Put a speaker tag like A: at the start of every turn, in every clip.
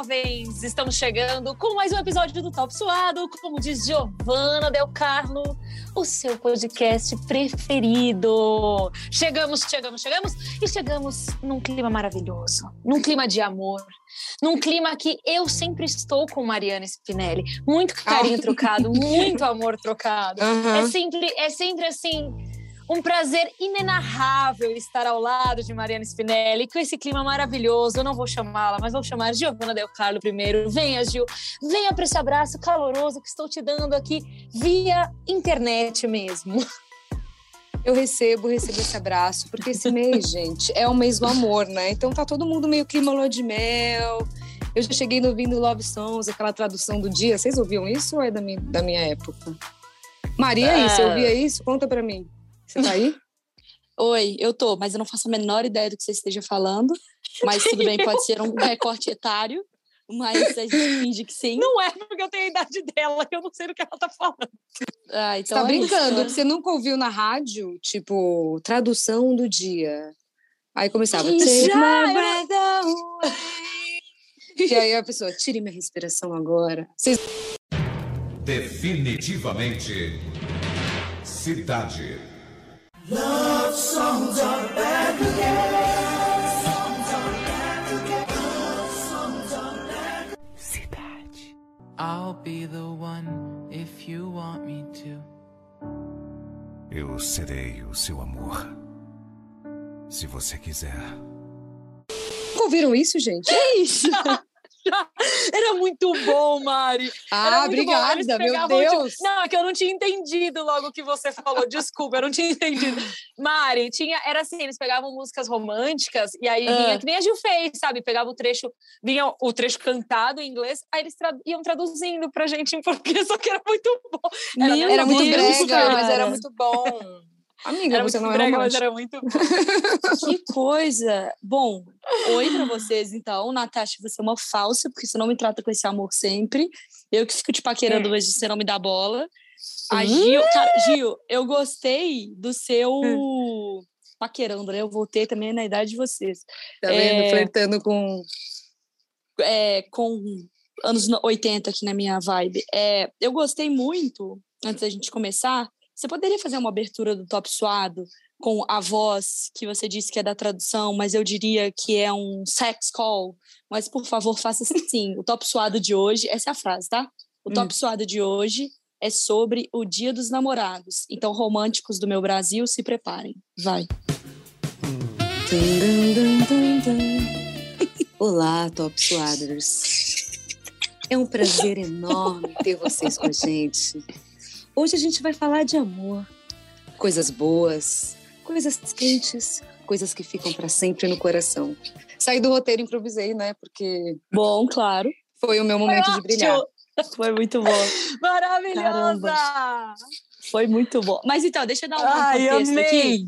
A: jovens! Estamos chegando com mais um episódio do Top Suado, como diz Giovana Del Carlo, o seu podcast preferido. Chegamos, chegamos, chegamos e chegamos num clima maravilhoso, num clima de amor, num clima que eu sempre estou com Mariana Spinelli. Muito carinho ah. trocado, muito amor trocado. Uhum. É sempre, é sempre assim um prazer inenarrável estar ao lado de Mariana Spinelli, com esse clima maravilhoso. Eu não vou chamá-la, mas vou chamar Giovana Del Carlo primeiro. Venha, Gil, venha para esse abraço caloroso que estou te dando aqui via internet mesmo.
B: Eu recebo, recebo esse abraço, porque esse mês, gente, é o mês do amor, né? Então tá todo mundo meio clima lua de mel. Eu já cheguei ouvindo Love Songs, aquela tradução do dia. Vocês ouviam isso ou é da minha, da minha época? Maria, é... você ouvia isso? Conta pra mim. Você tá aí?
C: Oi, eu tô, mas eu não faço a menor ideia do que você esteja falando. Mas tudo bem, pode ser um recorte etário. Mas a gente finge que sim.
A: Não é porque eu tenho a idade dela, que eu não sei do que ela tá falando.
B: Ah, então você tá é brincando? Isso, Você nunca ouviu na rádio, tipo, tradução do dia? Aí começava. Take my breath away. E aí a pessoa, tire minha respiração agora. Vocês...
D: Definitivamente, cidade. Love songs are back
E: Cidade. I'll be the one if you want me to.
D: Eu serei o seu amor. Se você quiser.
B: Ouviram isso, gente?
A: É isso! Era muito bom, Mari.
B: Ah, obrigada, meu Deus.
A: De... Não, é que eu não tinha entendido logo o que você falou. Desculpa, eu não tinha entendido. Mari, tinha, era assim, eles pegavam músicas românticas e aí vinha, ah. que nem a Gil fez, sabe? Pegava o trecho, vinha o trecho cantado em inglês, aí eles tra iam traduzindo pra gente em português, só que era muito bom.
B: Era, era muito brega, mas era muito bom. Amiga, era você não era
A: mas era muito
C: Que coisa! Bom, oi para vocês, então. Natasha, você é uma falsa, porque você não me trata com esse amor sempre. Eu que fico te paquerando é. você não me dá bola. A Gil, cara, Gil, eu gostei do seu hum. paquerando, né? Eu voltei também na idade de vocês.
B: Tá vendo? É... Flertando com...
C: É, com anos 80 aqui na minha vibe. É, eu gostei muito, antes da gente começar, você poderia fazer uma abertura do Top Suado com a voz que você disse que é da tradução, mas eu diria que é um sex call. Mas, por favor, faça assim. O Top Suado de hoje, essa é a frase, tá? O Top hum. Suado de hoje é sobre o Dia dos Namorados. Então, românticos do meu Brasil, se preparem. Vai.
B: Olá, Top Suaders. É um prazer enorme ter vocês com a gente. Hoje a gente vai falar de amor, coisas boas, coisas quentes, coisas que ficam para sempre no coração. Saí do roteiro, improvisei, né? Porque.
C: Bom, claro.
B: Foi o meu momento foi de brilhar.
C: Foi muito bom.
A: Maravilhosa! Caramba.
C: Foi muito bom. Mas então, deixa eu dar um Ai, contexto amei. aqui.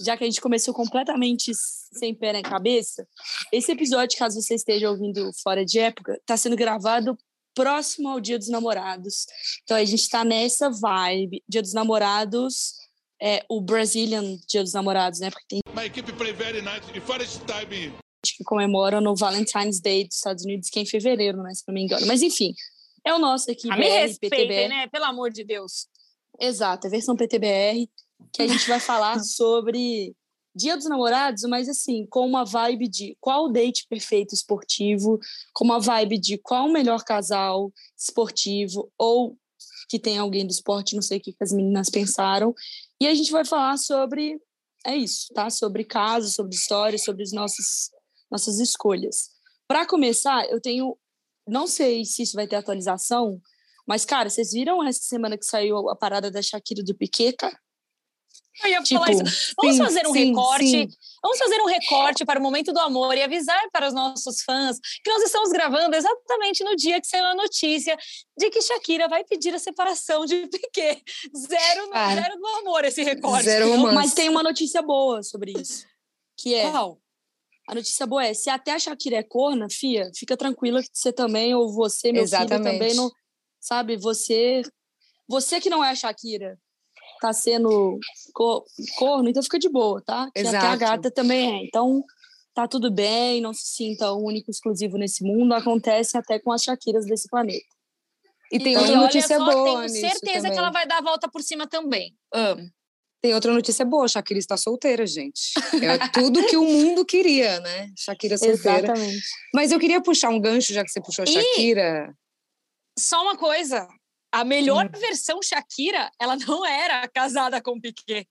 C: Já que a gente começou completamente sem pé na cabeça, esse episódio, caso você esteja ouvindo fora de época, está sendo gravado próximo ao Dia dos Namorados. Então a gente está nessa vibe. Dia dos Namorados, é o Brazilian Dia dos Namorados, né? Porque tem.
F: My equipe play very nice e first time.
C: Que comemora no Valentine's Day dos Estados Unidos, que é em fevereiro, né? Se não me engano. Mas enfim, é o nosso aqui.
A: A me respeitem, né? Pelo amor de Deus.
C: Exato, a versão PTBR, que a gente vai falar sobre Dia dos Namorados, mas assim, com uma vibe de qual o date perfeito esportivo, com uma vibe de qual o melhor casal esportivo, ou que tem alguém do esporte, não sei o que as meninas pensaram. E a gente vai falar sobre, é isso, tá? Sobre casos, sobre histórias, sobre as nossas, nossas escolhas. Para começar, eu tenho, não sei se isso vai ter atualização, mas, cara, vocês viram essa semana que saiu a parada da Shakira do Piquet, cara?
A: Eu ia tipo, falar isso. Vamos sim, fazer um sim, recorte. Sim. Vamos fazer um recorte para o momento do amor e avisar para os nossos fãs que nós estamos gravando exatamente no dia que saiu a notícia de que Shakira vai pedir a separação de Piquet. Zero, ah, zero do amor esse recorte.
C: Zero romance. Mas tem uma notícia boa sobre isso. Que é. Qual? A notícia boa é: se até a Shakira é corna, fia, fica tranquila que você também, ou você, meu Exatamente. filho, também não. Sabe, você. Você que não é a Shakira, tá sendo corno, então fica de boa, tá? Que Exato. até a gata também é. Então, tá tudo bem, não se sinta único, exclusivo nesse mundo, acontece até com as Shakiras desse planeta.
B: E tem
A: Então,
B: outra
A: olha
B: notícia
A: só,
B: boa
A: Tenho
B: nisso
A: certeza
B: também.
A: que ela vai dar a volta por cima também. Amo.
B: Tem outra notícia boa, Shakira está solteira, gente. É tudo que o mundo queria, né? Shakira solteira.
C: Exatamente.
B: Mas eu queria puxar um gancho, já que você puxou a
A: E-
B: Shakira.
A: Só uma coisa. A melhor
B: Hum.
A: versão Shakira, ela não era casada com Piquet.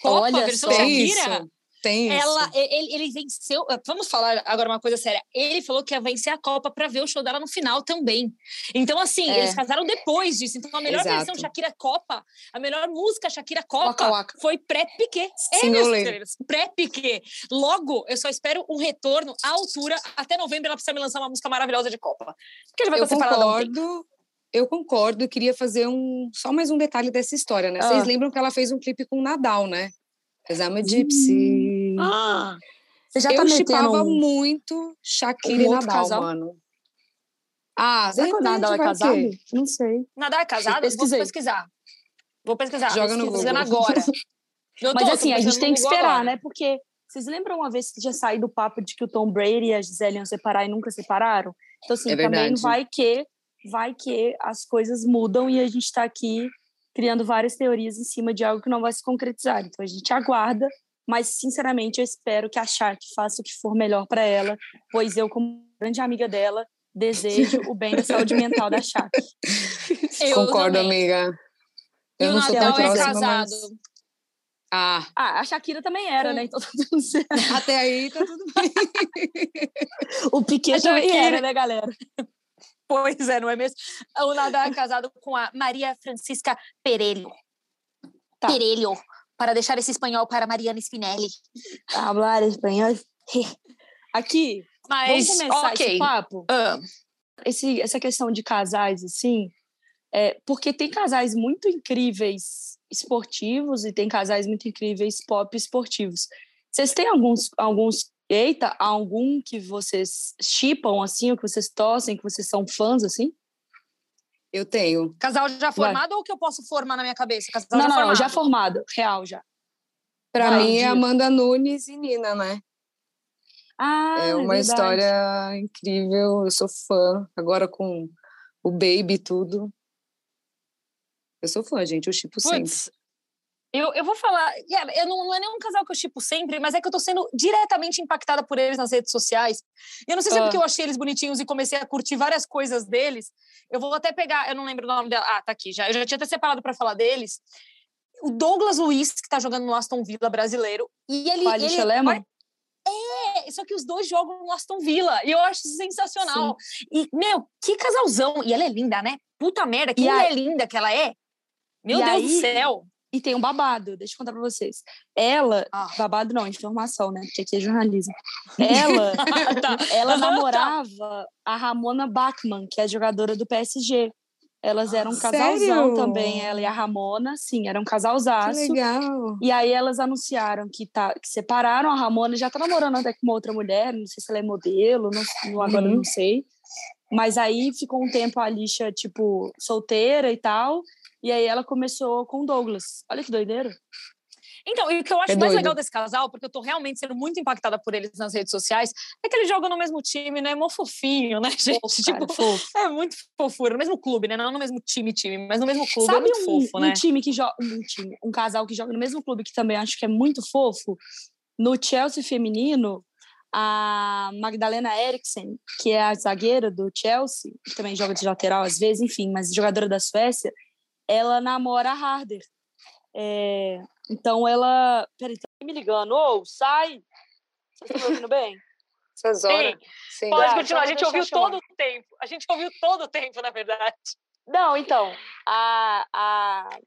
A: Copa,
C: Olha
A: a versão Shakira,
B: isso. Tem isso.
A: ela, ele, ele venceu. Vamos falar agora uma coisa séria. Ele falou que ia vencer a Copa para ver o show dela no final também. Então, assim,
C: É.
A: eles casaram depois disso. Então, a melhor
B: Exato.
A: versão Shakira Copa, a melhor música Shakira Copa
B: Waka Waka.
A: foi pré-Piquet. É, meus queridos, pré-Piquet. Logo, eu só espero um retorno à altura. Até novembro ela precisa me lançar uma música maravilhosa de Copa. Porque ele vai
B: Eu
A: estar
B: concordo. Eu concordo. Eu queria fazer um só mais um detalhe dessa história, né?
C: Ah.
B: Vocês lembram que ela fez um clipe com o Nadal, né? I'm a Gypsy.
A: Ah,
C: Você já tá
B: eu
C: metendo
B: chipava
C: um...
B: muito Shakira
C: um
B: e Nadal,
C: casal?
B: mano. Ah,
C: Será que o Nadal é casado?
B: que-
C: Não sei.
A: Nadal é casado? Vou pesquisar. Vou pesquisar.
B: Joga no Google.
A: agora.
C: Mas
A: tô, tô
C: assim, a gente tem que esperar,
A: agora.
C: né? Porque vocês lembram uma vez que tinha saído o papo de que o Tom Brady e a Gisele iam separar e nunca separaram? Então, assim,
B: É
C: também
B: verdade.
C: vai que vai que as coisas mudam e a gente está aqui criando várias teorias em cima de algo que não vai se concretizar. Então, a gente aguarda, mas, sinceramente, eu espero que a Shaq faça o que for melhor para ela, pois eu, como grande amiga dela, desejo o bem da saúde mental da Shaq.
A: Eu
B: Concordo,
A: também.
B: amiga.
A: E
B: Eu
A: o
B: não sou tão
A: é
B: próxima,
A: casado.
B: mas... Ah,
C: Ah, a Shakira também era, né? Então tá tudo certo.
B: até aí tá tudo bem.
C: O Piquet também era, né, galera?
A: Pois é, não é mesmo? O Nadal é casado com a Maria Francisca Perelho.
C: Tá.
A: Perelho. Para deixar esse espanhol para Mariana Spinelli.
C: Hablar espanhol. Aqui,
A: Mas,
C: vamos começar
A: ok.
C: esse papo?
A: Ah,
C: Esse, essa questão de casais, assim, é, porque tem casais muito incríveis esportivos e tem casais muito incríveis pop esportivos. Vocês têm alguns, alguns eita, algum que vocês chipam, assim, ou que vocês torcem, que vocês são fãs, assim?
B: Eu tenho.
A: casal já formado ou que eu posso formar na minha cabeça? Casal
C: não,
A: já
C: não,
A: formado.
C: já formado, real, já.
B: Pra
C: Vai,
B: mim é. Amanda Nunes e Nina, né?
C: Ah,
B: é uma
C: verdade.
B: história incrível. Eu sou fã. Agora com o Baby e tudo. Eu sou fã, gente. Eu chipo sempre.
A: Eu, eu vou falar. yeah, eu não, não é nenhum casal que eu chipo sempre, mas é que eu tô sendo diretamente impactada por eles nas redes sociais. E eu não sei se é
C: Ah.
A: porque eu achei eles bonitinhos e comecei a curtir várias coisas deles. Eu vou até pegar, eu não lembro o nome dela. Ah, tá aqui já. Eu já tinha até separado para falar deles. O Douglas Luiz, que tá jogando no Aston Villa brasileiro. E ele.
C: Alicia
A: ele
C: Lehmann?
A: É, só que os dois jogam no Aston Villa. E eu acho sensacional. E, meu, que casalzão. E ela é linda, né? Puta merda, que mulher
C: aí-
A: linda que ela é. Meu
C: E
A: Deus
C: aí-
A: do céu.
C: E tem um babado, deixa eu contar pra vocês. Ela,
A: Ah.
C: babado não, informação, né? Porque aqui é jornalismo. Ela,
A: Tá.
C: ela
A: tá.
C: namorava a Ramona Bachmann, que é jogadora do PSG. Elas eram um
B: Sério?
C: casalzão também, ela e a Ramona, sim, era um
B: Que
C: casalzaço.
B: legal.
C: E aí elas anunciaram que, tá, que separaram a Ramona, já tá namorando até com uma outra mulher, não sei se ela é modelo, não, agora
B: Uhum.
C: não sei. Mas aí ficou um tempo a Alicia, tipo, solteira e tal. E aí ela começou com o Douglas. Olha que doideira.
A: Então, e o que eu acho
B: É
A: mais legal desse casal, porque eu tô realmente sendo muito impactada por eles nas redes sociais, é que eles jogam no mesmo time, né? Mó fofinho, né, gente?
C: Fofo,
A: tipo,
C: cara, fofo.
A: é muito fofura. No mesmo clube, né? Não no mesmo time, time, mas no mesmo clube. é
C: Sabe
A: muito
C: um,
A: fofo,
C: um
A: né?
C: time que joga. Um time, um casal que joga no mesmo clube que também acho que é muito fofo? No Chelsea feminino, a Magdalena Eriksen, que é a zagueira do Chelsea, que também joga de lateral às vezes, enfim, mas jogadora da Suécia, ela namora a Harder. É, então ela. Peraí, tá me ligando. Ô, sai! Vocês estão me ouvindo bem?
B: Essas
A: Sim,
B: horas. Sim.
A: Pode
C: Tá,
A: continuar.
C: então
A: A
C: vou
A: gente ouviu
C: chamar.
A: todo o tempo. A gente ouviu todo o tempo, na verdade.
C: Não, então, a, a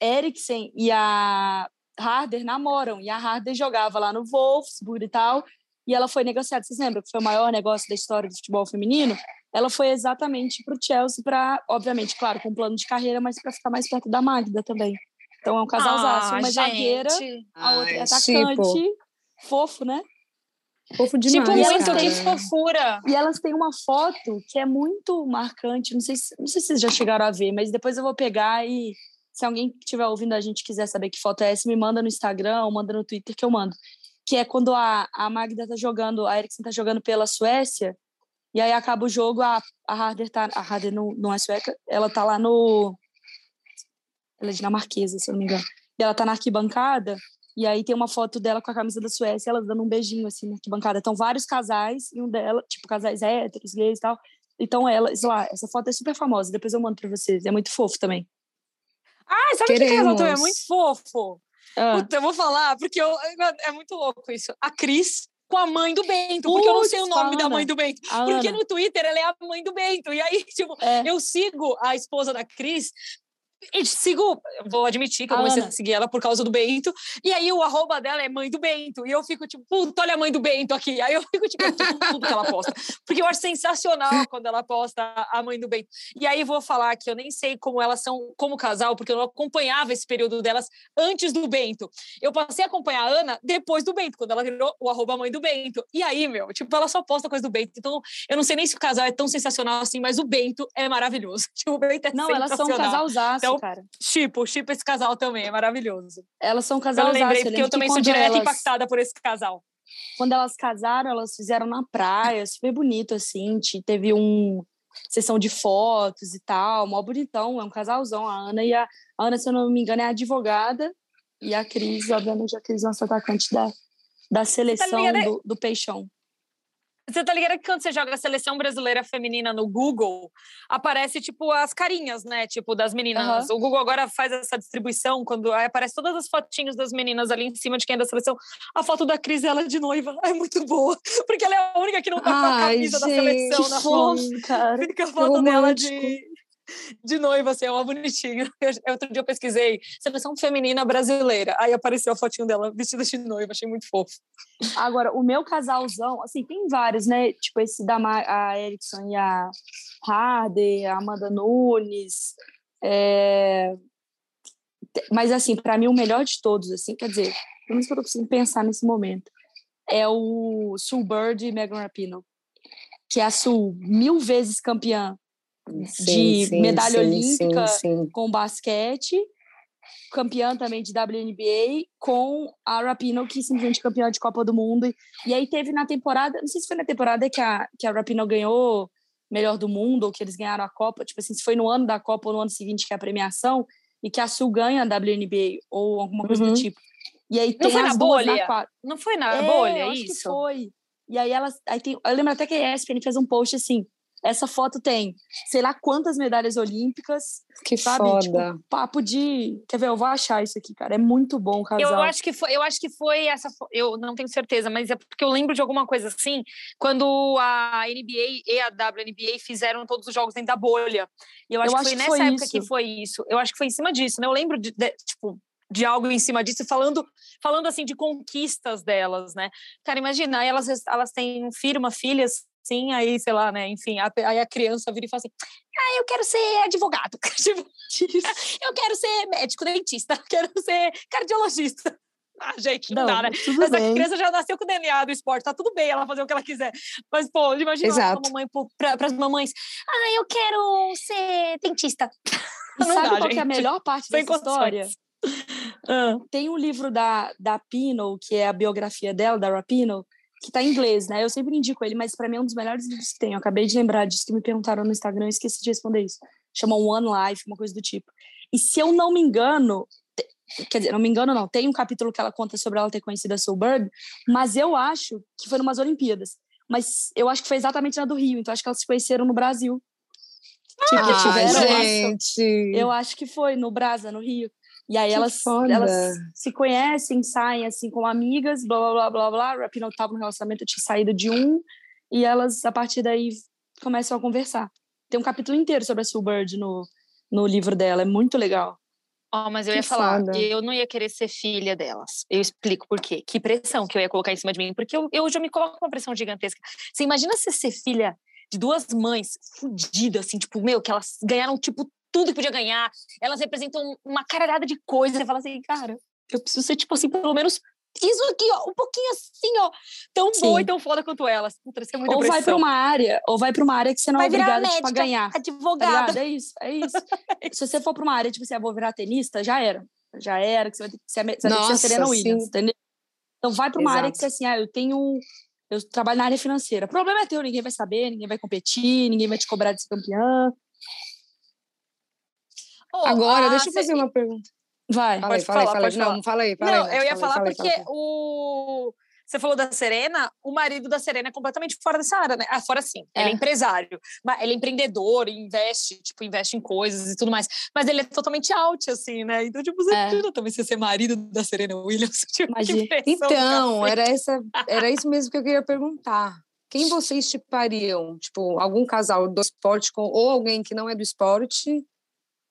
C: Eriksen e a Harder namoram, e a Harder jogava lá no Wolfsburg e tal, e ela foi negociada, vocês lembram que foi o maior negócio da história do futebol feminino? Ela foi exatamente para o Chelsea, para, obviamente, claro, com um plano de carreira, mas para ficar mais perto da Magda também. Então é um casalzaço,
A: Ah,
C: uma zagueira,
A: gente.
C: a outra é atacante,
B: chipo.
C: fofo, né?
B: Fofo demais,
A: Tipo, muito,
B: cara.
A: que fofura.
C: E elas têm uma foto que é muito marcante. Não sei, se, não sei se vocês já chegaram a ver, mas depois eu vou pegar e se alguém que estiver ouvindo a gente quiser saber que foto é essa, me manda no Instagram ou manda no Twitter que eu mando. que é quando a, a Magda tá jogando, a Eriksen tá jogando pela Suécia, e aí acaba o jogo, a, a Harder tá. A Harder não, não é sueca, ela tá lá no. Ela é dinamarquesa, se eu não me engano. E ela tá na arquibancada, e aí tem uma foto dela com a camisa da Suécia, elas dando um beijinho assim na arquibancada. Então, vários casais, e um dela, tipo, casais héteros, gays e tal. Então, elas lá, essa foto é super famosa, depois eu mando pra vocês. É muito fofo também.
A: Ah, sabe que casal
B: Queremos.
A: também é muito fofo?
C: Ah,
A: Puta, eu vou falar, porque eu- é muito louco isso. A Cris com a mãe do Bento, porque eu não sei o
C: Putz,
A: nome da mãe do Bento.
C: a
A: Porque
C: Ana,
A: no Twitter ela é a mãe do Bento. E aí, tipo,
C: é,
A: eu sigo a esposa da Cris. E sigo, vou admitir que eu comecei a seguir ela por causa do Bento. E aí o arroba dela é mãe do Bento. E eu fico tipo, puta, olha a mãe do Bento aqui. Aí eu fico tipo, tudo, tudo que ela posta. Porque eu acho sensacional quando ela posta a mãe do Bento. E aí vou falar que eu nem sei como elas são como casal, porque eu não acompanhava esse período delas antes do Bento. Eu passei a acompanhar a Ana depois do Bento, quando ela virou o arroba mãe do Bento. E aí, meu, tipo, ela só posta coisa do Bento. Então, eu não sei nem se o casal é tão sensacional assim, mas o Bento é maravilhoso. Tipo, o Bento é
C: não, elas são um casalzaço,
A: Então,
C: cara.
A: Chipo, chipo esse casal também, é maravilhoso.
C: Elas são um
A: Eu
C: casalzaço.
A: lembrei, porque eu
C: que
A: também sou direto
C: elas-
A: impactada por esse casal.
C: quando elas casaram, elas fizeram na praia, super bonito, assim. te- Teve um sessão de fotos e tal, mó bonitão, é um casalzão. A Ana e a, a Ana, se eu não me engano, é advogada, e a Cris, obviamente, a Cris nossa atacante da, da seleção
A: ligado?
C: do, do Peixão.
A: Você tá ligado que quando você joga a seleção brasileira feminina no Google, aparece, tipo, as carinhas, né? Tipo, das meninas. O Google agora faz essa distribuição, quando aparece todas as fotinhos das meninas ali em cima de quem é da seleção. A foto da Cris, ela de noiva, é muito boa. Porque ela é a única que não tá com a
B: Ai,
A: camisa da
B: gente,
A: seleção
B: que
A: na mão.
C: cara.
A: Fica a foto dela
B: romântico.
A: de, de noiva, assim, é uma bonitinha. Eu- Outro dia eu pesquisei seleção feminina brasileira. Aí apareceu a fotinho dela vestida de noiva, achei muito fofo.
C: Agora, o meu casalzão, assim, tem vários, né? Tipo, esse da Ma a Erickson e a Harder, a Amanda Nunes. é, Mas, assim, para mim, o melhor de todos, assim, quer dizer, pelo menos que eu tô conseguindo pensar nesse momento, é o Sue Bird e Megan Rapinoe. Que é a Sue, mil vezes campeã de medalha olímpica.
B: Sim, sim.
C: com basquete, campeã também de WNBA, com a Rapinoe, que simplesmente campeã de Copa do Mundo. E, e aí teve na temporada, não sei se foi na temporada que a, que a Rapinoe ganhou melhor do mundo, ou que eles ganharam a Copa, tipo assim, se foi no ano da Copa ou no ano seguinte que é a premiação, e que a Sul ganha a WNBA, ou alguma coisa
B: Uhum.
C: do tipo. E aí
A: Não
C: tem
A: foi
C: as
A: na bolha?
C: na quadra.
A: Não foi na
C: É,
A: bolha,
C: eu acho que
A: isso?
C: foi. E aí elas. Aí tem, eu lembro até que a ESPN fez um post assim. Essa foto tem sei lá quantas medalhas olímpicas,
B: Que
C: sabe?
B: foda.
C: Tipo, papo de. Quer ver? Eu vou achar isso aqui, cara. É muito bom o casal.
A: Eu acho que foi, eu acho que foi essa, fo- eu não tenho certeza, mas é porque eu lembro de alguma coisa assim, quando a NBA e a WNBA fizeram todos os jogos dentro da bolha. E eu acho
C: Eu
A: que
C: acho
A: foi
C: que
A: nessa
C: foi
A: época
C: isso.
A: que foi isso. Eu acho que foi em cima disso, né? Eu lembro de, de- tipo de algo em cima disso, falando, falando assim de conquistas delas, né? Cara, imagina, aí elas, elas têm um filho, uma filha, assim, aí, sei lá, né? Enfim, a- aí a criança vira e fala assim: ah, eu quero ser advogado, tipo, eu quero ser médico, dentista, eu quero ser cardiologista. Ah, gente, não, dá, né? Essa
C: bem.
A: criança já nasceu com o DNA do esporte, tá tudo bem ela fazer o que ela quiser. Mas, pô, imagina
B: Exato.
A: mamãe para as mamães. Ah, eu quero ser dentista.
C: E
A: Não
C: sabe
A: dá,
C: qual que é a
A: gente.
C: melhor parte
A: Sem
C: dessa história?
A: Ah,
C: Tem um livro da, da Pino, que é a biografia dela, da Rapino, que tá em inglês, né? Eu sempre indico ele, mas para mim é um dos melhores livros que tem. Eu acabei de lembrar disso que me perguntaram no Instagram, eu esqueci de responder isso. Chama One Life, uma coisa do tipo. E se eu não me engano, quer dizer, não me engano não, tem um capítulo que ela conta sobre ela ter conhecido a Soul Bird, mas eu acho que foi numas Olimpíadas. Mas eu acho que foi exatamente na do Rio, então acho que elas se conheceram no Brasil. Tipo,
B: Ah, gente.
C: eu acho que foi no Brasa, no Rio. E aí
B: Que
C: elas,
B: foda.
C: elas se conhecem, saem assim como amigas, blá blá blá blá blá. A Rapinoe tava no relacionamento, eu tinha saído de um, e elas, a partir daí, começam a conversar. Tem um capítulo inteiro sobre a Sue Bird no, no livro dela, é muito legal.
A: Ó, mas eu
B: Que
A: ia falar,
B: foda.
A: eu não ia querer ser filha delas. Eu explico por quê. Que pressão que eu ia colocar em cima de mim, porque eu, eu já me coloco uma pressão gigantesca. Você imagina você ser filha de duas mães fodidas, assim, tipo, meu, que elas ganharam, tipo, tudo que podia ganhar. Elas representam uma caralhada de coisas. Você fala assim, cara, eu preciso ser, tipo assim, pelo menos isso aqui, ó, um pouquinho assim, ó, tão boa
C: Sim.
A: e tão foda quanto elas. Puta, isso é muita
C: Ou vai para uma área, ou vai para uma área que você não
A: Vai
C: é
A: virar
C: obrigada tipo, a
A: médica,
C: ganhar. Tá
A: advogada.
C: ligado? É isso, é isso. Se você for para uma área, tipo assim, ah, vou virar tenista, já era. Já era, que você vai ter que ser, você vai ter que ser
B: Nossa,
C: Serena. Williams, entendeu? Então vai para uma área que
B: Exato.
C: você assim, ah, eu tenho. Eu trabalho na área financeira. O problema é teu, ninguém vai saber, ninguém vai competir, ninguém vai te cobrar de ser campeã.
A: Ô,
B: Agora,
A: ah,
B: deixa eu
A: cê-
B: fazer uma pergunta.
C: Vai.
B: Fala aí,
A: Pode
B: fala aí,
A: falar,
B: fala aí.
A: pode
B: Não,
A: falar.
B: fala aí, fala
A: Não,
B: aí.
A: eu ia falar porque
B: fala aí.
A: o. Você falou da Serena, o marido da Serena é completamente fora dessa área, né? Ah, fora sim. Ele é
C: É.
A: empresário, mas ele é empreendedor, investe, tipo, investe em coisas e tudo mais. Mas ele é totalmente out, assim, né? Então, tipo, você
C: É.
A: imagina também você ser marido da Serena Williams. Tipo,
B: Então, era, essa, era isso mesmo que eu queria perguntar. Quem vocês tipariam? Tipo, algum casal do esporte com, ou alguém que não é do esporte,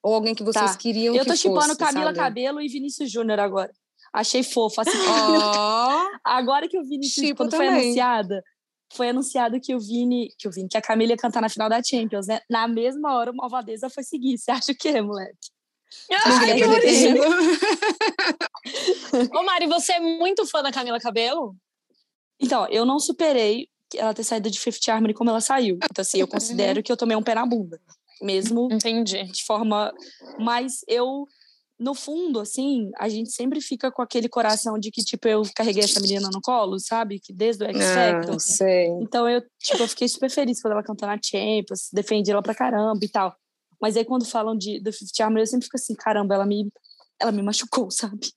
B: ou alguém que vocês
C: Tá.
B: queriam
C: Eu
B: que
C: tô chipando
B: fosse,
C: Camila
B: sabe?
C: Cabelo e Vinícius Júnior agora. Achei fofo. Assim,
B: Ó,
C: agora que o Vinícius,
B: Chipo
C: quando foi
B: também.
C: anunciada, foi anunciado que o Vini, que o Vini, que a Camila ia cantar na final da Champions, né? Na mesma hora, o Malvadeza foi seguir. Você acha o quê, moleque?
A: Ai, que bonitinho.
C: entender.
A: Ô, Mari, você é muito fã da Camila Cabelo?
C: Então, eu não superei ela ter saído de Fifth Harmony como ela saiu. Então, assim, eu considero que eu tomei um pé na bunda. Mesmo
A: Entendi.
C: de forma. Mas eu, no fundo, assim, a gente sempre fica com aquele coração de que, tipo, eu carreguei essa menina no colo, sabe? Que desde o X Factor.
B: ah, sei.
C: Então eu, tipo, eu fiquei super feliz quando ela cantou na Champions, defendi ela pra caramba e tal. Mas aí quando falam de do Fifth Harmony, eu sempre fico assim, caramba, ela me ela me machucou, sabe?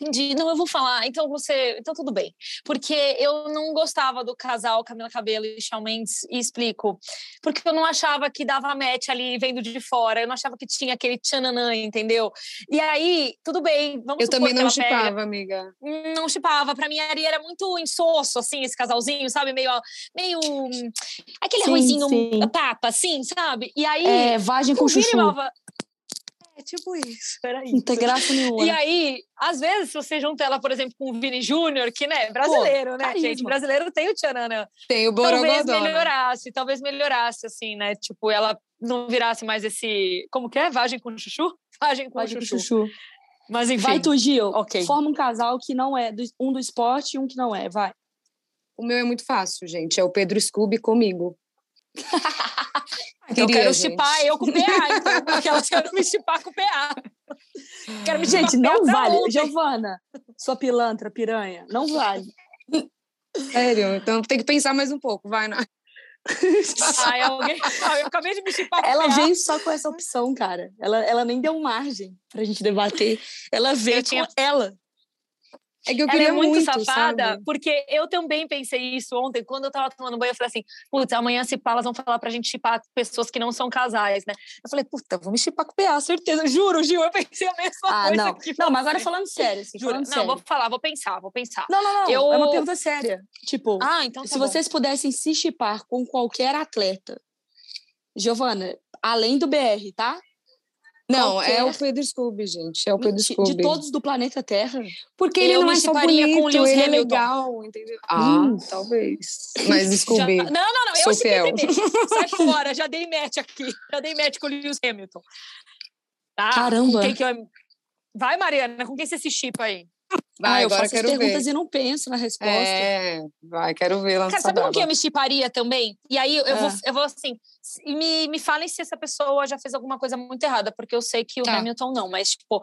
A: Entendi. Não, eu vou falar. Então você. Então tudo bem. Porque eu não gostava do casal Camila Cabelo e Shawn Mendes, e explico. Porque eu não achava que dava match ali vendo de fora. Eu não achava que tinha aquele tchananã, entendeu? E aí, tudo bem. Vamos
B: Eu também não
A: pega-
B: chipava, amiga.
A: não chipava. Pra mim, ali era muito insosso, assim, esse casalzinho, sabe? Meio. meio aquele
C: Sim,
A: arrozinho
C: sim.
A: papa, assim, sabe? E aí.
C: É, vagem com chuchu.
A: Malva... É tipo isso, era isso.
C: Não tem graça nenhuma.
A: E aí, às vezes, se você junta ela, por exemplo, com o Vini Júnior, que, né, brasileiro, né, gente?
C: carisma.
A: Brasileiro tem o Tchanana.
B: Tem o
A: Talvez
B: Borogodó. né?
A: melhorasse, talvez melhorasse, assim, né? Tipo, ela não virasse mais esse... Como que é? Vagem com chuchu? Vagem com
C: Vagem com
A: chuchu.
C: chuchu.
A: Mas enfim.
C: Vai tu, Gil.
A: Ok.
C: Forma um casal que não é do- um do esporte e um que não é, vai.
B: O meu é muito fácil, gente. É o Pedro Scooby comigo.
A: Então eu quero
B: gente.
A: chipar eu com o PA, então. Porque elas querem me chipar com o PA. Quero me
C: Gente, não vale.
A: ontem.
C: Giovana, sua pilantra, piranha, não vale.
B: Sério, então tem que pensar mais um pouco, vai, Nath.
A: Ai, alguém... Eu acabei de me chipar com
C: Ela
A: o PA.
C: veio só com essa opção, cara. Ela, ela nem deu margem pra gente debater. Ela veio
A: Eu tinha-
C: com ela.
B: É que eu
A: Ela
B: queria
A: é muito,
B: muito,
A: safada,
B: sabe?
A: porque eu também pensei isso ontem, quando eu tava tomando banho, eu falei assim, putz, amanhã se pá, elas vão falar pra gente chipar pessoas que não são casais, né? Eu falei, puta, vou me chipar com o PA, certeza, juro, Gil, eu pensei a mesma
C: Ah,
A: coisa
C: não.
A: que
C: Não, mas agora falando sério, assim,
A: Juro,
C: falando
A: não,
C: sério.
A: vou falar, vou pensar, vou pensar.
C: Não, não, não.
A: Eu-
C: É uma pergunta séria. Tipo,
A: Ah, então tá
C: se
A: bom.
C: vocês pudessem se chipar com qualquer atleta, Giovana, além do BR, tá?
B: Não, é o
C: qualquer-
B: Pedro Scooby, gente. É o Pedro Scooby.
C: de todos do planeta Terra.
B: Porque ele
A: Eu
B: não é só bonito,
A: com o Lewis
B: ele é
A: Hamilton.
B: legal, entendeu? Ah,
C: Hum.
B: talvez. Mas
A: Já-
B: Scooby.
A: Não, não, não, eu
B: Sou fiel.
A: Sai fora, já dei match aqui. Já dei match com o Lewis Hamilton. Tá?
C: Caramba.
A: Quem que eu... Vai, Mariana, com quem você se chipa aí?
B: Vai,
C: ah, eu faço as
B: quero ver.
C: perguntas e não penso na resposta.
B: É, vai, quero ver lá
A: Cara, sabe com quem eu me chiparia também? E aí eu, vou,
C: Ah.
A: eu vou assim, me, me falem se essa pessoa já fez alguma coisa muito errada, porque eu sei que o
B: Tá.
A: Hamilton não, mas tipo,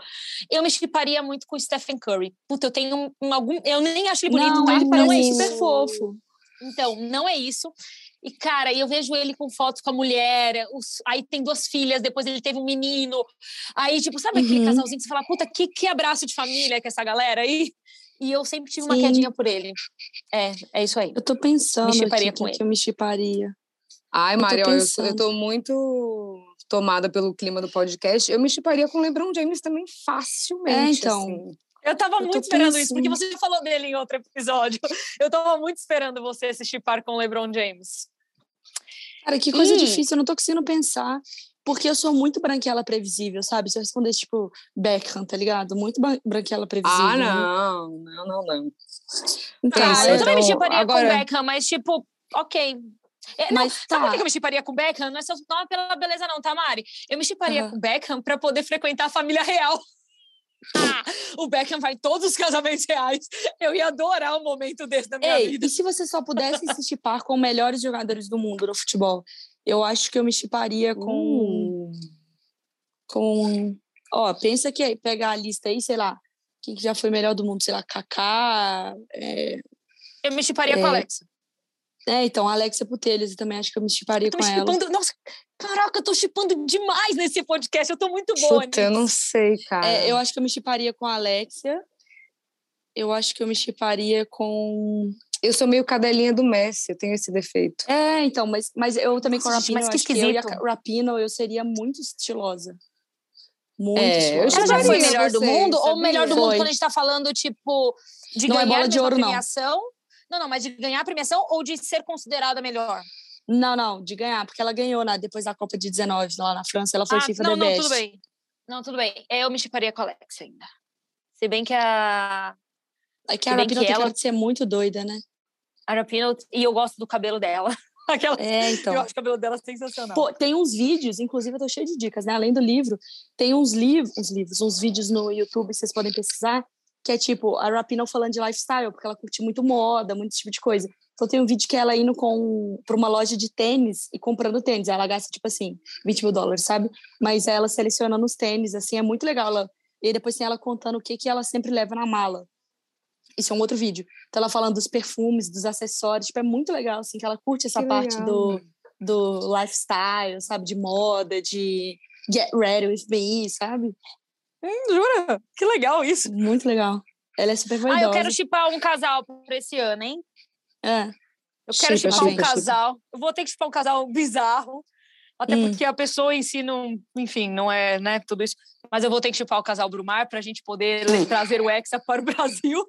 A: eu me chiparia muito com o Stephen Curry. Puta, eu tenho um, um algum. Eu nem acho ele bonito,
C: não,
A: tá?
C: ele
A: Não é
C: parece
A: isso.
C: super fofo.
A: Então, não é isso. E, cara, eu vejo ele com fotos com a mulher, os- aí tem duas filhas, depois ele teve um menino. Aí, tipo, sabe aquele
C: Uhum.
A: casalzinho que você fala, puta, que, que abraço de família que essa galera aí? E eu sempre tive uma
C: Sim.
A: quedinha por ele. É, é isso aí.
C: Eu tô pensando
A: chiparia
C: aqui
A: com
C: quem
A: ele.
C: que eu me chiparia.
B: Ai, Mário, ó, eu, eu
C: pensando.
B: tô muito tomada pelo clima do podcast. Eu me chiparia com o LeBron James também facilmente.
C: É, então.
B: assim.
A: Eu tava
C: Eu
A: muito esperando isso, porque
C: pensando.
A: você falou dele em outro episódio. Eu tava muito esperando você se chipar com o LeBron James.
C: Cara, que coisa
A: Ih.
C: difícil, eu não tô conseguindo pensar. Porque eu sou muito branquela previsível, sabe? Se eu responder, tipo, Beckham, tá ligado? Muito branquela previsível.
B: Ah, não, não, não, não.
C: Então,
A: Ah, eu também me
B: então,
A: chiparia
B: agora-
A: com o Beckham, mas tipo, ok. É, não,
C: Mas
A: sabe
C: tá.
A: por que eu me chiparia com o Beckham? Não é só não é pela beleza, não, tá, Mari? Eu me chiparia
C: Aham.
A: com o Beckham pra poder frequentar a família real. Ah, o Beckham vai em todos os casamentos reais. Eu ia adorar um momento desse na minha
C: Ei,
A: vida.
C: e se você só pudesse se chipar com melhores jogadores do mundo no futebol? Eu acho que eu me chiparia com.
B: Hum.
C: com. Ó, pensa que aí, pega a lista aí, sei lá. Quem que já foi melhor do mundo? Sei lá, Kaká. É,
A: Eu me chiparia com
C: É,
A: a Alexa.
C: É, então, a Alexia Putelhas, eu também acho que eu me chiparia
A: Tô
C: com
A: me
C: ela.
A: chipando. Nossa, caraca, eu tô chipando demais nesse podcast. Eu tô muito boa.
B: Puta, eu
A: nisso.
B: não sei, cara.
C: É, eu acho que eu me chiparia com a Alexia. Eu acho que eu me chiparia com.
B: Eu sou meio cadelinha do Messi, eu tenho esse defeito.
C: É, então, mas, mas eu também com a
A: Nossa,
C: Rapino,
A: mas
C: eu
A: que
C: que eu a
A: esquisito.
C: Rapino, eu seria muito estilosa. Muito
B: É, eu
C: estilosa.
A: Ela já foi melhor do mundo? Ou melhor do mundo
C: Foi.
A: quando a gente tá falando, tipo, de
C: Não é
A: ganhar
C: bola de ouro,
A: premiação? Não, não, mas de ganhar a premiação ou de ser considerada melhor?
C: Não, não, de ganhar, porque ela ganhou né, depois da Copa de 19, lá na França, ela foi
A: ah,
C: FIFA
A: não, não, tudo bem. Não, tudo bem. É, Eu me chiparia com a Alex ainda. Se bem que a,
C: É que a Rapino tem
A: ela-
C: cara de ser muito doida, né?
A: a Rapino, e eu gosto do cabelo dela. Aquela,
C: É, então.
A: eu acho o cabelo dela sensacional.
C: Pô, tem uns vídeos, inclusive eu tô cheio de dicas, né? Além do livro, tem uns livros, uns livros, uns vídeos no YouTube, vocês podem pesquisar, que é tipo a Rapino falando de lifestyle, porque ela curte muito moda, muito tipo de coisa. Então tem um vídeo que ela indo com para uma loja de tênis e comprando tênis. Ela gasta, tipo assim, 20 mil dólares, sabe? Mas ela seleciona os tênis, assim, é muito legal. Ela, e depois tem ela contando o que, que ela sempre leva na mala. Isso é um outro vídeo. Então ela falando dos perfumes, dos acessórios, tipo, é muito legal, assim, que ela curte essa
B: Que
C: parte
B: legal.
C: do, do lifestyle, sabe? De moda, de get ready with me, sabe?
A: Hum, jura? Que legal isso.
C: Muito legal. Ela é super
A: Ah,
C: vaidosa.
A: eu quero chipar um casal pra esse ano, hein?
C: É.
A: Eu quero
B: Chipa,
A: chipar um
B: chipa, chipa.
A: casal. Eu vou ter que chipar um casal bizarro. Até
C: Hum.
A: porque a pessoa em si não, enfim, não é, né, tudo isso. Mas eu vou ter que chipar o casal Brumar pra gente poder trazer o Hexa para o Brasil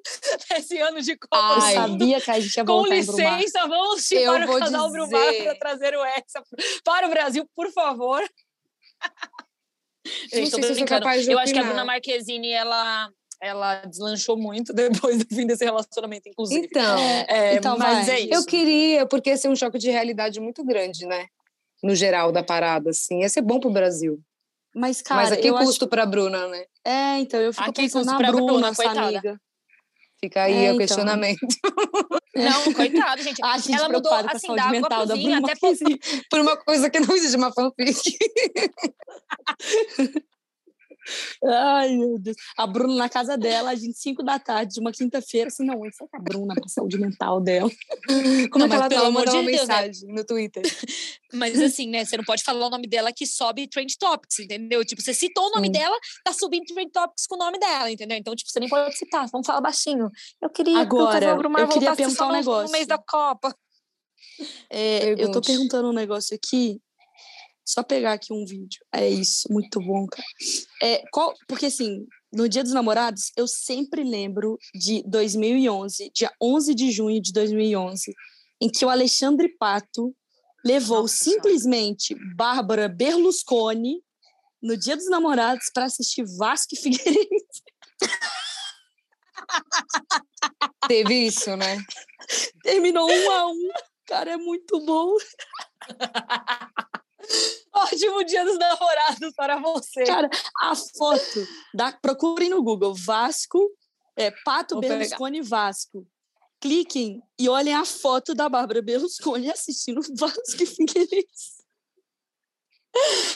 A: nesse ano de Copa
B: Ai.
C: Sabia que a gente ia
A: Com
C: voltar em Brumar.
A: licença, vamos
B: Eu
A: chipar o casal Brumar
B: dizer-
A: para trazer o Hexa para o Brasil, por favor.
B: Não
A: Gente,
B: sei
A: tô
B: se eu sou
A: brincando.
B: capaz de
A: Eu acho que a. Bruna Marquezine, ela, ela deslanchou muito depois do fim desse relacionamento, inclusive.
B: Então,
A: É,
C: então
A: mas
C: vai.
A: é isso.
B: eu queria, porque ia ser um choque de realidade muito grande, né? No geral da parada, assim. Ia ser bom pro Brasil.
C: Mas, cara,
B: Mas a que
C: eu
B: custo pra Bruna, né?
C: acho... É, então, eu fico
A: A que
C: pensando
A: custo
C: na
A: pra
C: Bruna,
A: Bruna,
C: essa
A: coitada.
C: amiga.
B: Fica aí
C: É,
B: o
C: então.
B: questionamento.
A: Não, coitado, gente.
C: A gente
A: ela mudou
C: preocupada com a
A: assim da água
C: mental da
A: até por...
B: Por uma coisa que não existe uma fanfic.
C: Ai, meu Deus. A Bruna na casa dela, às 25 da tarde, de uma quinta-feira, assim, não, isso é a Bruna pra saúde mental dela.
B: Como
A: Não,
B: é que ela
A: pelo amor de
B: uma
A: Deus, né?
B: mensagem no Twitter.
A: Mas assim, né? Você não pode falar o nome dela que sobe Trend Topics, entendeu? Tipo, você citou o nome
B: Sim.
A: dela, tá subindo Trend Topics com o nome dela, entendeu? Então, tipo, você nem pode citar, vamos falar baixinho. Eu queria que o
C: Agora,
A: casal Brumar
C: eu queria perguntar um negócio.
A: no mês da Copa.
C: É, eu tô perguntando um negócio aqui. Só pegar aqui um vídeo. É isso, muito bom, cara. É, qual, porque assim, no Dia dos Namorados, eu sempre lembro de 2011, dia 11 de junho de 2011, em que o Alexandre Pato levou
A: Nossa
C: simplesmente Bárbara Berlusconi no Dia dos Namorados para assistir Vasco e Figueirense.
B: Teve isso, né?
C: Terminou um a um. Cara, é muito bom.
A: Ótimo dia dos namorados para você.
C: Cara, a foto da procurem no Google Vasco, é, Pato
A: Vou pegar.
C: Berlusconi Vasco. Cliquem e olhem a foto da Bárbara Berlusconi assistindo Vasco e Figueirense.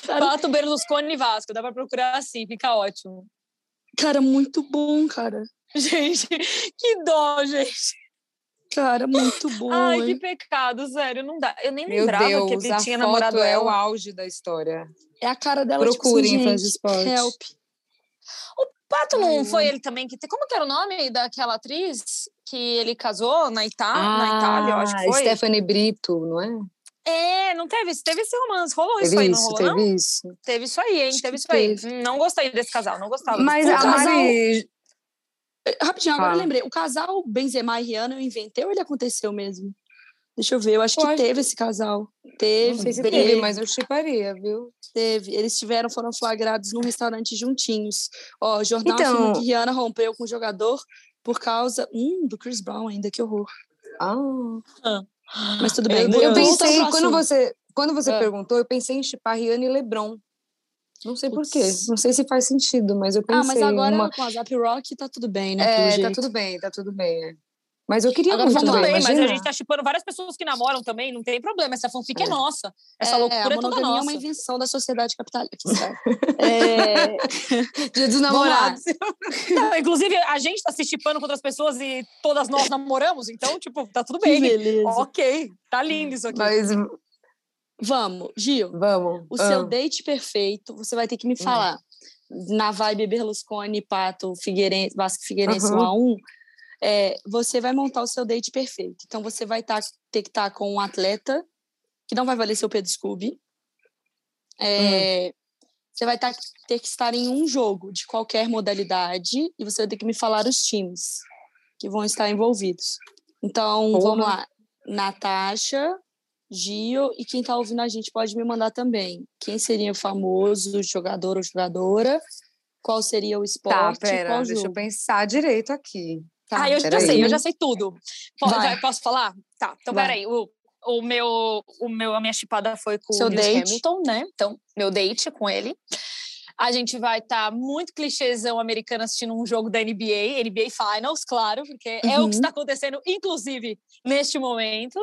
A: Pato Berlusconi Vasco, dá pra procurar assim, fica ótimo.
C: cara, muito bom, cara.
A: Gente, que dó, gente.
C: Cara, muito bom.
A: Ai, que pecado, sério, não dá. Eu nem
B: Meu
A: lembrava
B: Deus,
A: que ele
B: a
A: tinha
B: foto
A: namorado
B: é o
A: ela.
B: auge da história.
C: É a cara dela,
B: Procurem,
C: tipo assim,
B: fãs de
C: gente,
B: esporte.
C: help.
A: Pato não
C: Ai,
A: foi ele também que tem. Como que era o nome daquela atriz que ele casou na, Ita na Itália? Eu acho que
B: Ah,
A: foi.
B: Stephanie Brito, não é?
A: É, não teve, teve esse romance. Rolou isso
B: Teve
A: aí, não
B: isso,
A: rolou? não?
B: teve isso.
A: Teve isso aí, hein?
C: Acho
A: Teve isso aí.
C: teve.
A: Hum, Não gostei desse casal, não gostava.
B: Mas
A: desse
B: a
A: casal.
B: Mari.
C: Eh, Rapidinho, agora eu
B: Fala.
C: lembrei. O casal Benzema e Rihanna eu inventei ou ele aconteceu mesmo? Deixa eu ver, eu acho
B: Eu
C: que teve esse casal. Teve,
B: Não sei se
C: teve,
B: teve, mas eu chiparia, viu?
C: teve. Eles tiveram, foram flagrados num restaurante juntinhos. Ó, o jornal
B: Então-
C: afirma que Rihanna rompeu com o jogador por causa hum, do Chris Brown ainda, que horror.
B: Ah.
C: Mas tudo
A: Meu
C: bem.
B: Eu
C: voltar
B: pensei, quando você, quando você
C: Ah.
B: perguntou, eu pensei em chipar Rihanna e Lebron. Não sei por quê.
C: Putz.
B: Não sei se faz sentido, mas eu pensei
C: Ah, mas agora
B: uma...
C: com a Zap Rock tá tudo bem, né?
B: É, tá tudo bem, tá tudo bem. é. Mas eu queria
C: Agora
B: muito
A: bem, mas a gente tá chipando várias pessoas que namoram também, não tem problema. Essa fanfic é,
B: É.
A: nossa. Essa
C: É,
A: loucura é toda
C: monogamia é
A: nossa.
C: uma invenção da sociedade capitalista. É,
B: Dia dos namorados.
A: Não, inclusive, a gente tá se chipando com outras pessoas e todas nós namoramos, então, tipo, tá tudo bem.
C: beleza.
A: Ok, tá lindo isso aqui.
B: Mas
C: Vamos, Gil.
B: vamos.
C: O
B: Ah.
C: seu date perfeito, você vai ter que me falar. Na vibe Berlusconi, Pato, Figueirense, Vasco Figueirense
B: Aham.
C: 1 a 1 é, você vai montar o seu date perfeito. Então, você vai tá, ter que estar com um atleta, que não vai valer seu Pedro Scooby. É, Você vai tá, ter que estar em um jogo de qualquer modalidade e você vai ter que me falar os times que vão estar envolvidos. Então,
B: Porra.
C: vamos lá. Natasha, Gio e quem tá ouvindo a gente pode me mandar também. Quem seria o famoso jogador ou jogadora? Qual seria o
B: Tá,
C: esporte?
B: pera,
C: qual
B: deixa eu
C: jogo?
B: pensar direito aqui.
A: ah, eu já
B: peraí.
A: sei, eu já sei tudo. Po-
C: Vai.
A: posso falar? Tá, então
C: Vai.
A: peraí. O, o, meu, o meu, a minha chipada foi com
C: Seu
A: o Lewis
C: date.
A: Hamilton, né? Então, meu date com ele. A gente vai estar muito clichêzão americano assistindo um jogo da NBA, NBA Finals, claro, porque é o
C: Uhum.
A: que está acontecendo, inclusive, neste momento.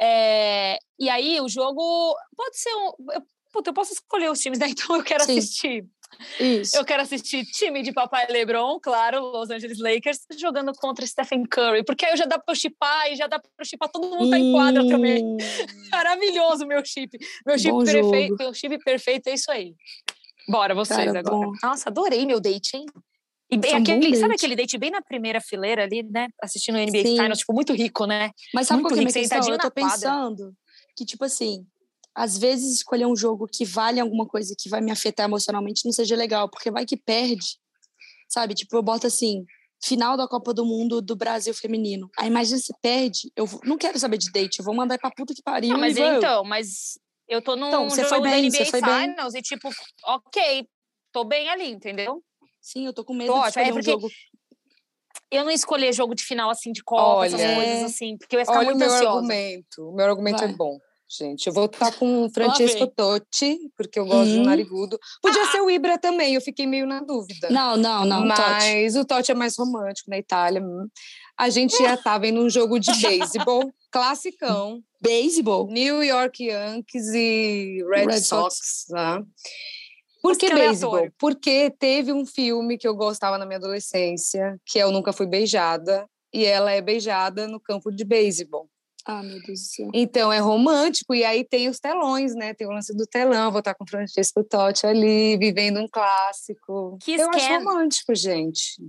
A: É, e aí, o jogo pode ser um. Eu, puta, eu posso escolher os times, né? Então eu quero
C: Sim.
A: assistir
C: Isso.
A: eu quero assistir time de papai LeBron, claro, Los Angeles Lakers, jogando contra Stephen Curry, porque aí eu já dá pra eu chipar e já dá pra eu chipar, todo mundo tá em quadra também. Maravilhoso meu chip. Meu chip perfeito, meu chip perfeito é isso aí. Bora, vocês
C: Cara,
A: agora.
C: bom.
A: Nossa, adorei meu date, hein? E bem, aquele, sabe
C: date.
A: aquele date bem na primeira fileira ali, né? Assistindo o NBA
C: Sim.
A: Finals, tipo, muito rico, né?
C: Mas sabe
A: Muito
C: qual que é a minha
A: rico,
C: questão?
A: sentadinho
C: Eu tô pensando que, tipo assim, às vezes escolher um jogo que vale alguma coisa que vai me afetar emocionalmente não seja legal, porque vai que perde, sabe? Tipo, eu boto assim, final da Copa do Mundo do Brasil feminino. Aí imagina se perde, eu não quero saber de date, eu vou mandar pra puta que pariu
A: Não, mas
C: vou.
A: então, mas eu tô num
C: Então, você
A: jogo
C: foi
A: da
C: bem,
A: NBA
C: você foi bem.
A: Finals e, tipo, ok, tô bem ali, entendeu?
C: Sim, eu tô com medo
A: Tô
C: de
A: ótimo, é
C: escolher um
A: porque
C: jogo.
A: eu não escolher jogo de final assim de Copa, essas
B: Olha,
A: coisas
C: é.
A: assim, porque eu ia ficar
B: Olha o
A: muito
B: meu
A: ansiosa.
B: argumento. O meu argumento é
C: Vai.
B: bom, gente. Eu vou estar com o Francesco Totti, porque eu gosto de um
C: Hum.
B: narigudo. Podia ser o Ibra também, eu fiquei meio na dúvida.
C: Não, não, não, Totti.
B: Mas o Totti é mais romântico na Itália. hum. A gente ia estar vendo um jogo de beisebol, classicão.
C: Beisebol.
B: New York Yankees e Red,
C: Red
B: Sox.
C: Sox.
B: Tá? Por que
A: que
B: beisebol? Porque teve um filme que eu gostava na minha adolescência, que é Eu Nunca Fui Beijada, e ela é beijada no campo de beisebol.
C: Ah, meu Deus do céu.
B: Então é romântico, e aí tem os telões, né? Tem o lance do telão, vou estar com o Francesco Totti ali, vivendo um clássico.
A: Kiss
B: eu acho romântico, gente.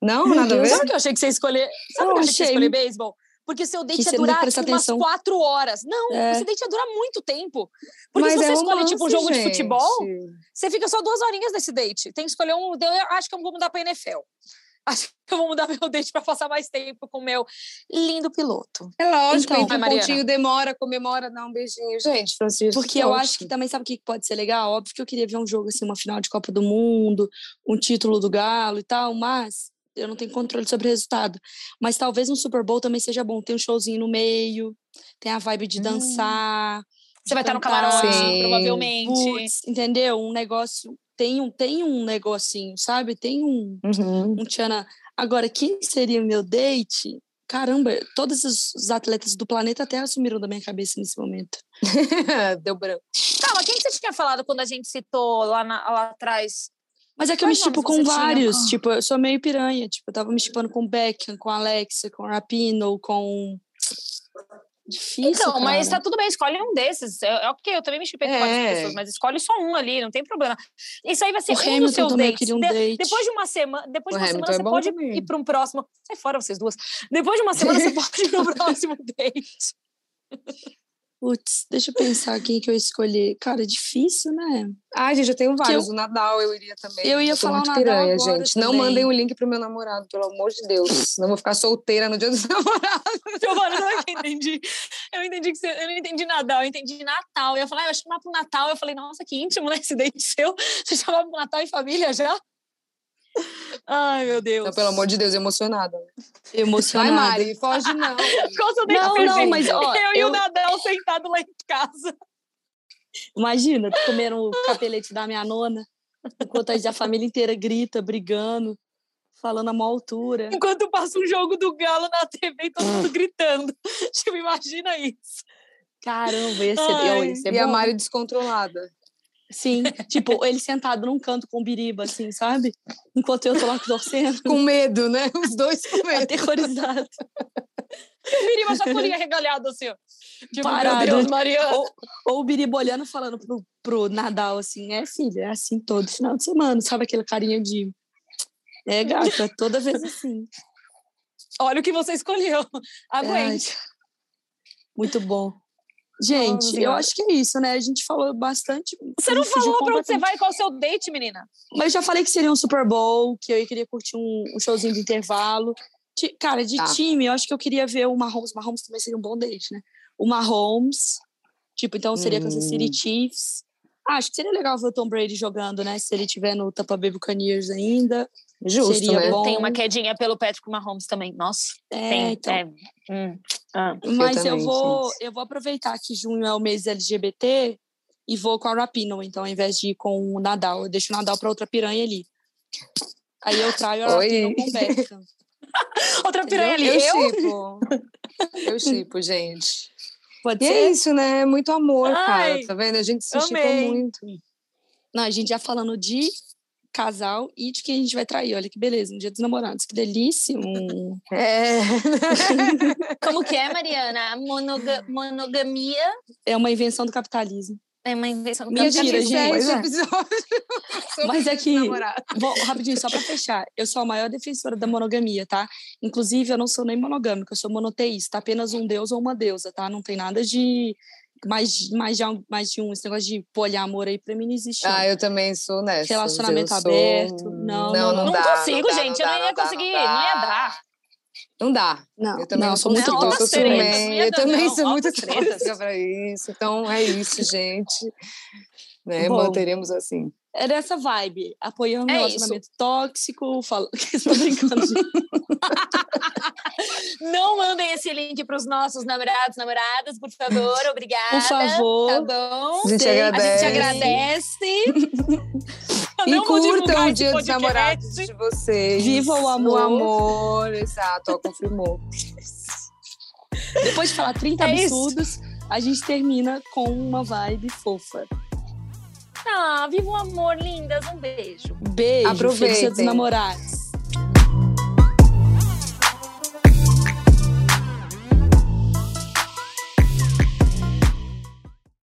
B: Não,
C: Meu
B: nada a
C: Deus.
B: ver?
A: Sabe o que eu achei que você escolher? Sabe o que eu achei que você escolher beisebol? Porque seu date ia durar tipo, umas quatro horas. Não,
C: É.
A: esse date ia durar muito tempo. Porque
B: Mas
A: se você
B: é
A: escolhe tipo um
B: romance,
A: jogo de futebol,
B: gente.
A: você fica só duas horinhas nesse date. Tem que escolher um. Eu acho que eu vou mudar pra NFL. Acho que eu vou mudar meu date pra passar mais tempo com o meu lindo piloto.
B: É lógico,
C: Então,
B: um pontinho demora, comemora, dá um beijinho. Gente, Francisco.
C: Porque eu acho que também sabe o que pode ser legal? Óbvio que eu queria ver um jogo assim, uma final de Copa do Mundo, um título do Galo e tal, mas eu não tenho controle sobre o resultado. Mas talvez um Super Bowl também seja bom. Tem um showzinho no meio, tem a vibe de dançar.
A: Você vai estar no camarote,
B: Sim.
A: provavelmente.
C: Putz, entendeu? Um negócio. Tem um, tem um negocinho, sabe? Tem um,
B: Uhum.
C: um tchanã. Agora, quem seria o meu date? Caramba, todos os os atletas do planeta Terra sumiram da minha cabeça nesse momento.
B: Deu branco.
A: Calma, quem que você tinha falado quando a gente citou lá, na- lá atrás?
C: Mas é que eu me
A: nomes
C: com
A: você tinha?
C: vários.
A: Ah.
C: Tipo, eu sou meio piranha. Tipo, eu tava me chipando com Beckham, com Alexa, com Rapino, com. Difícil.
A: Então, mas tá
C: cara.
A: tudo bem, escolhe um desses. É, é ok, eu também me chipei com várias
B: É.
A: pessoas, mas escolhe só um ali, não tem problema. Isso aí vai ser
C: O
A: um
C: Hamilton
A: dos seus dates.
C: um
A: De-
C: date.
A: depois de uma semana, depois
B: O
A: de uma
B: Hamilton
A: semana
B: é
A: você pode
B: também.
A: ir para um próximo. Sai fora vocês duas. Depois de uma semana você pode ir pro próximo date.
C: Putz, deixa eu pensar quem que eu escolhi. Cara, é difícil, né?
B: Ai, gente, eu tenho vários.
C: eu-
B: O Nadal eu iria também.
C: Eu ia
B: sou
C: falar o Nadal
B: piranha,
C: agora
B: gente. Não
C: também.
B: mandem o link pro meu namorado, pelo amor de Deus. Não vou ficar solteira no dia dos namorados.
A: Giovana, não é que eu entendi. Eu entendi que você, eu não entendi Natal, eu entendi Natal. Eu ia falar, ah, eu chamar pro Natal. Eu falei, nossa, que íntimo, né? Esse date seu. Você chamava pro Natal em família já? Ai, meu Deus.
B: Não, pelo amor de Deus, emocionada. Vai,
C: Emocionada.
B: Mari, foge não.
A: Qual seu
C: Não, não,
A: perfeito?
C: mas, ó,
A: eu, e
C: eu-
A: o Nadal sentado lá em casa.
C: Imagina, comendo o capelete da minha nona, enquanto a família inteira grita, brigando. falando a maior altura.
A: Enquanto passa um jogo do Galo na TV e todo mundo gritando. Tipo, imagina isso.
C: Caramba, ia ser,
A: Ai,
C: ia ser
B: E a
C: bom.
B: Mari descontrolada.
C: Sim, tipo, ele sentado num canto com o biriba, assim, sabe? Enquanto eu tô lá torcendo,
B: Com medo, né? Os dois com medo.
C: aterrorizado.
A: O Miriam só colinha regalhado assim, ó. Tipo,
C: Parado.
A: meu Deus, Mariana.
C: Ou, ou o biriba olhando, falando pro, pro Nadal, assim, é, filha, é assim todo final de semana, sabe? Aquela carinha de... É, gata, toda vez assim.
A: Olha o que você escolheu.
C: Ai,
A: Aguente.
C: muito bom. Gente, eu acho que é isso, né? A gente falou bastante.
A: Você não falou pra onde você vai, qual é o seu date, menina?
C: Mas eu já falei que seria um Super Bowl, que eu queria curtir um, um showzinho do intervalo. Ti- Cara, de
B: Tá.
C: time, eu acho que eu queria ver o Mahomes. Mahomes também seria um bom date, né? O Mahomes. Tipo, então seria Kansas City
B: Hum.
C: Chiefs. Ah, acho que seria legal ver o Tom Brady jogando, né? Se ele tiver no Tampa Bay Buccaneers ainda.
B: Justo,
C: Seria
B: né?
C: bom.
A: Tem uma quedinha pelo Patrick Mahomes também. Nossa,
C: É,
A: tem.
C: então.
A: é. Hum. Ah.
C: Mas eu,
B: também,
C: vou,
B: gente.
C: eu vou aproveitar que junho é o mês LGBT e vou com a Rapino, então, ao invés de ir com o Nadal. Eu deixo o Nadal para outra piranha ali. Aí eu traio a
B: Oi.
C: Rapino com Beckham.
A: Outra piranha ali.
B: Eu
A: Eu?
B: chipo. Eu chipo, gente.
C: Pode
B: E
C: ser?
B: é isso, né? Muito amor,
A: Ai,
B: cara. Tá vendo? A gente se chipa muito.
C: Não, a gente já falando de casal e de quem a gente vai trair. Olha que beleza, no dia dos namorados. Que delícia. Hum.
B: É.
A: Como que é, Mariana? A monoga- monogamia
C: É uma invenção do capitalismo.
A: é uma invenção do
C: Mentira,
A: capitalismo.
C: gente.
B: É.
C: Mas é que- Bom, rapidinho, só para fechar. Eu sou a maior defensora da monogamia, tá? Inclusive, eu não sou nem monogâmica, eu sou monoteísta. Apenas um deus ou uma deusa, tá? Não tem nada de mais, mais, de, um- mais de um. Esse negócio de poliamor aí pra mim não existe.
B: Ah, eu também sou nessa.
C: Relacionamento
B: sou-
C: aberto. Não,
B: não,
C: não,
B: não,
A: Não
B: dá,
A: consigo,
B: dá,
A: gente. eu
B: dá,
A: não ia conseguir.
B: dá.
A: Não ia dar.
B: Não dá.
C: não,
B: Eu também
C: não, sou muito
B: muito, eu
A: ia
B: Eu também
A: não,
B: sou muito tóxica pra isso. Então é isso, gente. Né?
C: Bom.
B: Manteremos assim.
C: É dessa vibe, apoiando
A: É
C: o relacionamento tóxico, fal... Estou brincando.
A: Não mandem esse link para os nossos namorados, namoradas, por favor. Obrigada.
C: Por favor.
A: Tá bom?
B: A gente
C: Sei.
A: A gente
B: agradece.
A: agradece.
B: E curtam o dia dos namorados de vocês.
C: Viva o amor.
B: O amor, exato, ó, confirmou.
C: Depois de falar 30
A: É isso.
C: absurdos, a gente termina com uma vibe fofa.
A: Ah, viva o amor, lindas. Um beijo.
C: Beijo,
B: Aproveitem.
C: feliz dia dos namorados.